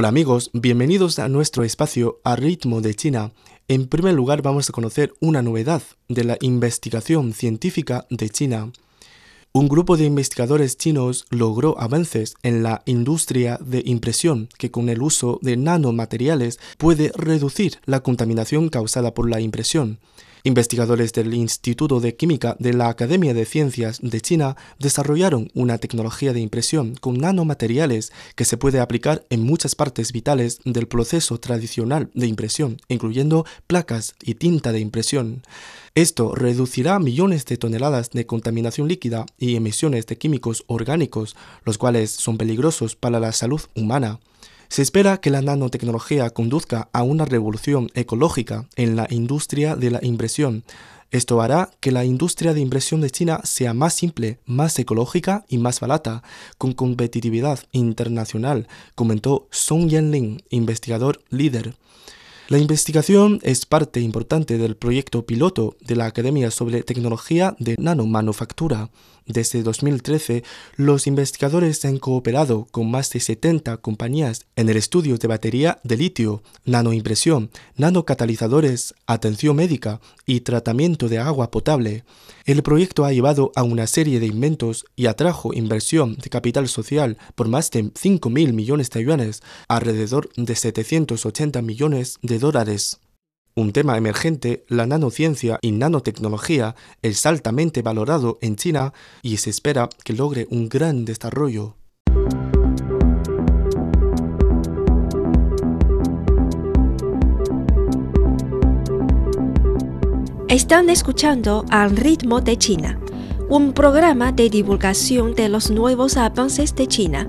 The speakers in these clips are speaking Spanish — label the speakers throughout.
Speaker 1: Hola amigos, bienvenidos a nuestro espacio a ritmo de China. En primer lugar vamos a conocer una novedad de la investigación científica de China. Un grupo de investigadores chinos logró avances en la industria de impresión que con el uso de nanomateriales puede reducir la contaminación causada por la impresión. Investigadores del Instituto de Química de la Academia de Ciencias de China desarrollaron una tecnología de impresión con nanomateriales que se puede aplicar en muchas partes vitales del proceso tradicional de impresión, incluyendo placas y tinta de impresión. Esto reducirá millones de toneladas de contaminación líquida y emisiones de químicos orgánicos, los cuales son peligrosos para la salud humana. Se espera que la nanotecnología conduzca a una revolución ecológica en la industria de la impresión. Esto hará que la industria de impresión de China sea más simple, más ecológica y más barata, con competitividad internacional, comentó Song Yanling, investigador líder. La investigación es parte importante del proyecto piloto de la Academia sobre Tecnología de Nanomanufactura. Desde 2013, los investigadores han cooperado con más de 70 compañías en el estudio de batería de litio, nanoimpresión, nanocatalizadores, atención médica y tratamiento de agua potable. El proyecto ha llevado a una serie de inventos y atrajo inversión de capital social por más de 5 mil millones de yuanes, alrededor de 780 millones de Un tema emergente, la nanociencia y nanotecnología, es altamente valorado en China y se espera que logre un gran desarrollo.
Speaker 2: Están escuchando Al ritmo de China, un programa de divulgación de los nuevos avances de China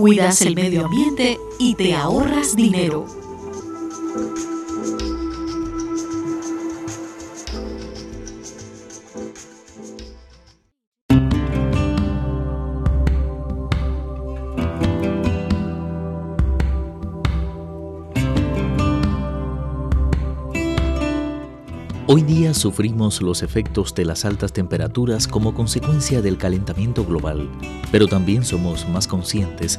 Speaker 3: cuidas el medio ambiente y te ahorras dinero.
Speaker 4: Hoy día sufrimos los efectos de las altas temperaturas como consecuencia del calentamiento global, pero también somos más conscientes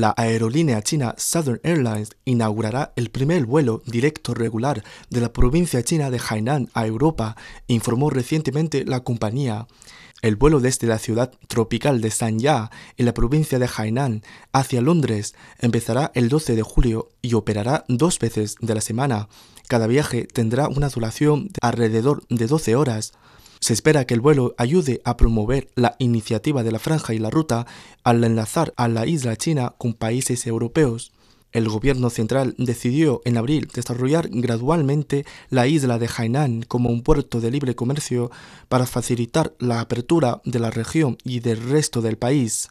Speaker 1: La aerolínea china Southern Airlines inaugurará el primer vuelo directo regular de la provincia china de Hainan a Europa, informó recientemente la compañía. El vuelo desde la ciudad tropical de Sanya, en la provincia de Hainan, hacia Londres empezará el 12 de julio y operará dos veces de la semana. Cada viaje tendrá una duración de alrededor de 12 horas. Se espera que el vuelo ayude a promover la iniciativa de la franja y la ruta al enlazar a la isla china con países europeos. El gobierno central decidió en abril desarrollar gradualmente la isla de Hainan como un puerto de libre comercio para facilitar la apertura de la región y del resto del país.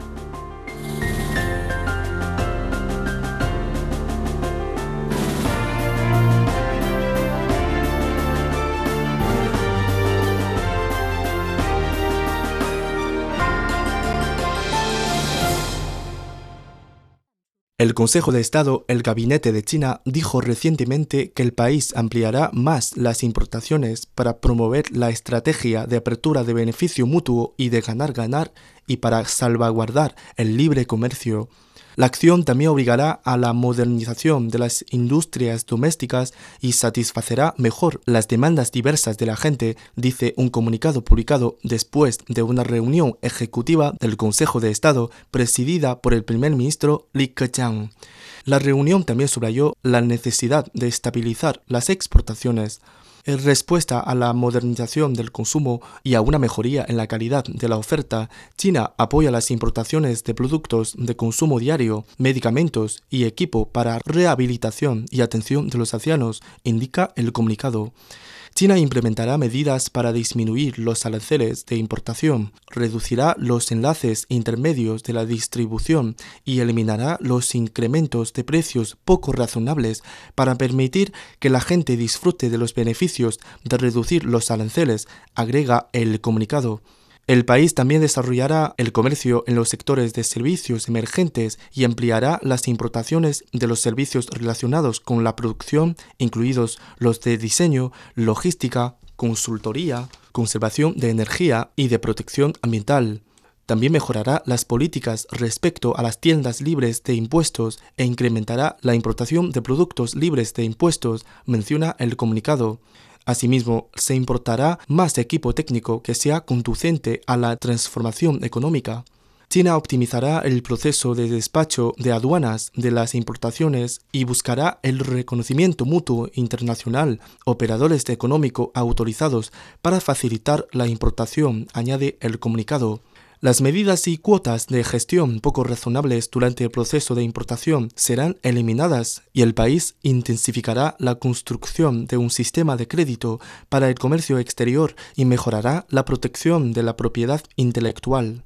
Speaker 1: El Consejo de Estado, el Gabinete de China, dijo recientemente que el país ampliará más las importaciones para promover la estrategia de apertura de beneficio mutuo y de ganar-ganar y para salvaguardar el libre comercio. La acción también obligará a la modernización de las industrias domésticas y satisfacerá mejor las demandas diversas de la gente, dice un comunicado publicado después de una reunión ejecutiva del Consejo de Estado presidida por el primer ministro Li Keqiang. La reunión también subrayó la necesidad de estabilizar las exportaciones en respuesta a la modernización del consumo y a una mejoría en la calidad de la oferta, China apoya las importaciones de productos de consumo diario, medicamentos y equipo para rehabilitación y atención de los ancianos, indica el comunicado. China implementará medidas para disminuir los aranceles de importación, reducirá los enlaces intermedios de la distribución y eliminará los incrementos de precios poco razonables para permitir que la gente disfrute de los beneficios de reducir los aranceles, agrega el comunicado. El país también desarrollará el comercio en los sectores de servicios emergentes y ampliará las importaciones de los servicios relacionados con la producción, incluidos los de diseño, logística, consultoría, conservación de energía y de protección ambiental. También mejorará las políticas respecto a las tiendas libres de impuestos e incrementará la importación de productos libres de impuestos, menciona el comunicado. Asimismo, se importará más equipo técnico que sea conducente a la transformación económica. China optimizará el proceso de despacho de aduanas de las importaciones y buscará el reconocimiento mutuo internacional, operadores económico autorizados para facilitar la importación, añade el comunicado. Las medidas y cuotas de gestión poco razonables durante el proceso de importación serán eliminadas y el país intensificará la construcción de un sistema de crédito para el comercio exterior y mejorará la protección de la propiedad intelectual.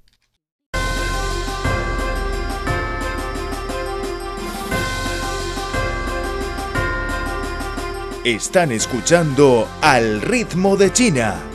Speaker 5: Están escuchando Al ritmo de China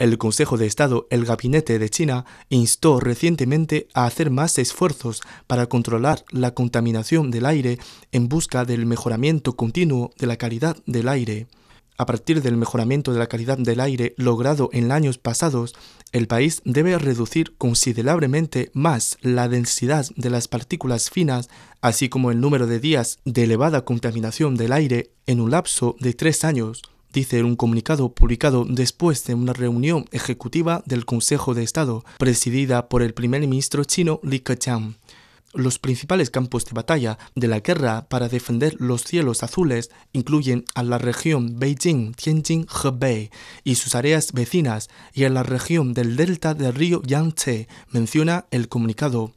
Speaker 1: El Consejo de Estado, el Gabinete de China, instó recientemente a hacer más esfuerzos para controlar la contaminación del aire en busca del mejoramiento continuo de la calidad del aire. A partir del mejoramiento de la calidad del aire logrado en años pasados, el país debe reducir considerablemente más la densidad de las partículas finas, así como el número de días de elevada contaminación del aire en un lapso de tres años dice un comunicado publicado después de una reunión ejecutiva del Consejo de Estado presidida por el primer ministro chino Li Keqiang. Los principales campos de batalla de la guerra para defender los cielos azules incluyen a la región Beijing, Tianjin, Hebei y sus áreas vecinas y a la región del delta del río Yangtze, menciona el comunicado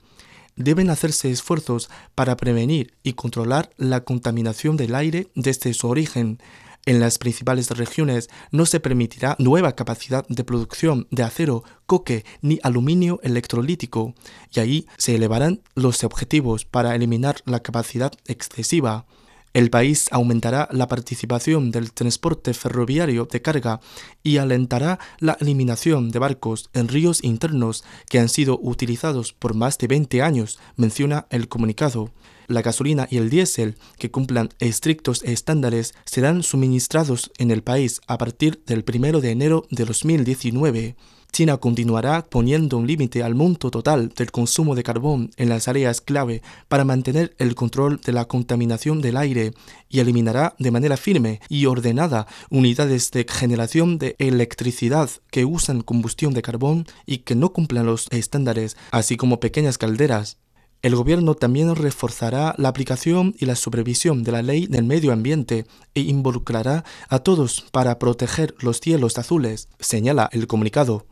Speaker 1: deben hacerse esfuerzos para prevenir y controlar la contaminación del aire desde su origen, en las principales regiones no se permitirá nueva capacidad de producción de acero, coque ni aluminio electrolítico, y ahí se elevarán los objetivos para eliminar la capacidad excesiva. El país aumentará la participación del transporte ferroviario de carga y alentará la eliminación de barcos en ríos internos que han sido utilizados por más de 20 años, menciona el comunicado la gasolina y el diésel que cumplan estrictos estándares serán suministrados en el país a partir del 1 de enero de 2019. China continuará poniendo un límite al monto total del consumo de carbón en las áreas clave para mantener el control de la contaminación del aire y eliminará de manera firme y ordenada unidades de generación de electricidad que usan combustión de carbón y que no cumplan los estándares, así como pequeñas calderas. El gobierno también reforzará la aplicación y la supervisión de la ley del medio ambiente e involucrará a todos para proteger los cielos azules, señala el comunicado.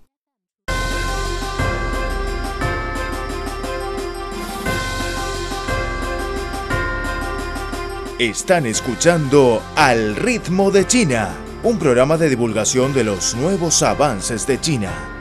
Speaker 5: Están escuchando Al ritmo de China, un programa de divulgación de los nuevos avances de China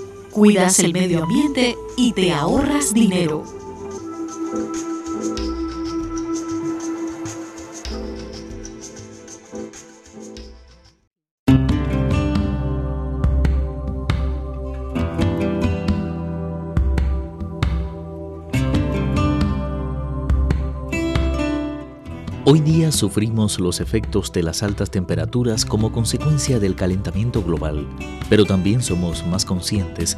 Speaker 3: cuidas el medio ambiente y te ahorras dinero.
Speaker 4: Hoy día sufrimos los efectos de las altas temperaturas como consecuencia del calentamiento global, pero también somos más conscientes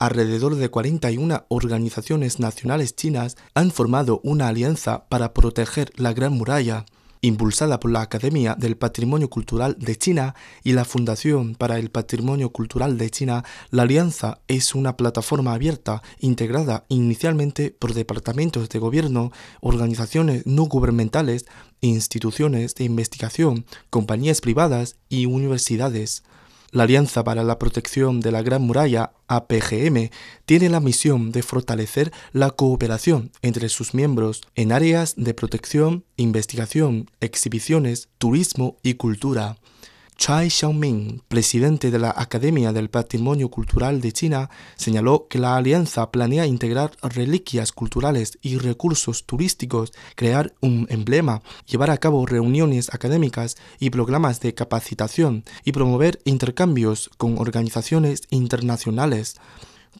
Speaker 1: Alrededor de 41 organizaciones nacionales chinas han formado una alianza para proteger la Gran Muralla, impulsada por la Academia del Patrimonio Cultural de China y la Fundación para el Patrimonio Cultural de China, la alianza es una plataforma abierta integrada inicialmente por departamentos de gobierno, organizaciones no gubernamentales, instituciones de investigación, compañías privadas y universidades. La Alianza para la Protección de la Gran Muralla, APGM, tiene la misión de fortalecer la cooperación entre sus miembros en áreas de protección, investigación, exhibiciones, turismo y cultura. Chai Xiaoming, presidente de la Academia del Patrimonio Cultural de China, señaló que la alianza planea integrar reliquias culturales y recursos turísticos, crear un emblema, llevar a cabo reuniones académicas y programas de capacitación y promover intercambios con organizaciones internacionales.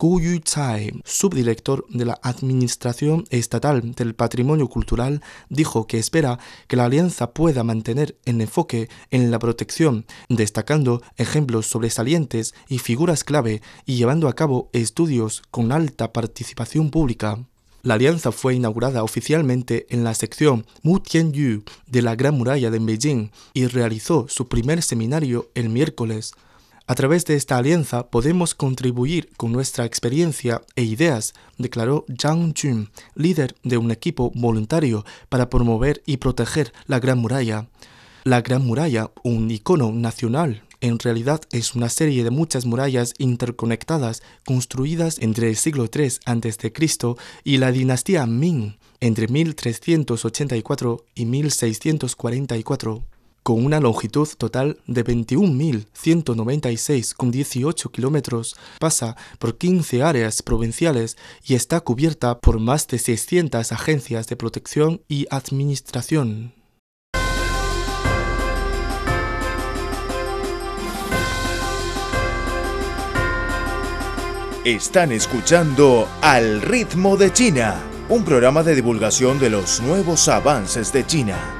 Speaker 1: Gu Yu-tsai, subdirector de la Administración Estatal del Patrimonio Cultural, dijo que espera que la alianza pueda mantener el enfoque en la protección, destacando ejemplos sobresalientes y figuras clave y llevando a cabo estudios con alta participación pública. La alianza fue inaugurada oficialmente en la sección Mu Tianyu de la Gran Muralla de Beijing y realizó su primer seminario el miércoles. A través de esta alianza podemos contribuir con nuestra experiencia e ideas, declaró Zhang Jun, líder de un equipo voluntario para promover y proteger la Gran Muralla. La Gran Muralla, un icono nacional, en realidad es una serie de muchas murallas interconectadas construidas entre el siglo III a.C. y la dinastía Ming entre 1384 y 1644 con una longitud total de 21.196,18 kilómetros, pasa por 15 áreas provinciales y está cubierta por más de 600 agencias de protección y administración.
Speaker 5: Están escuchando Al ritmo de China, un programa de divulgación de los nuevos avances de China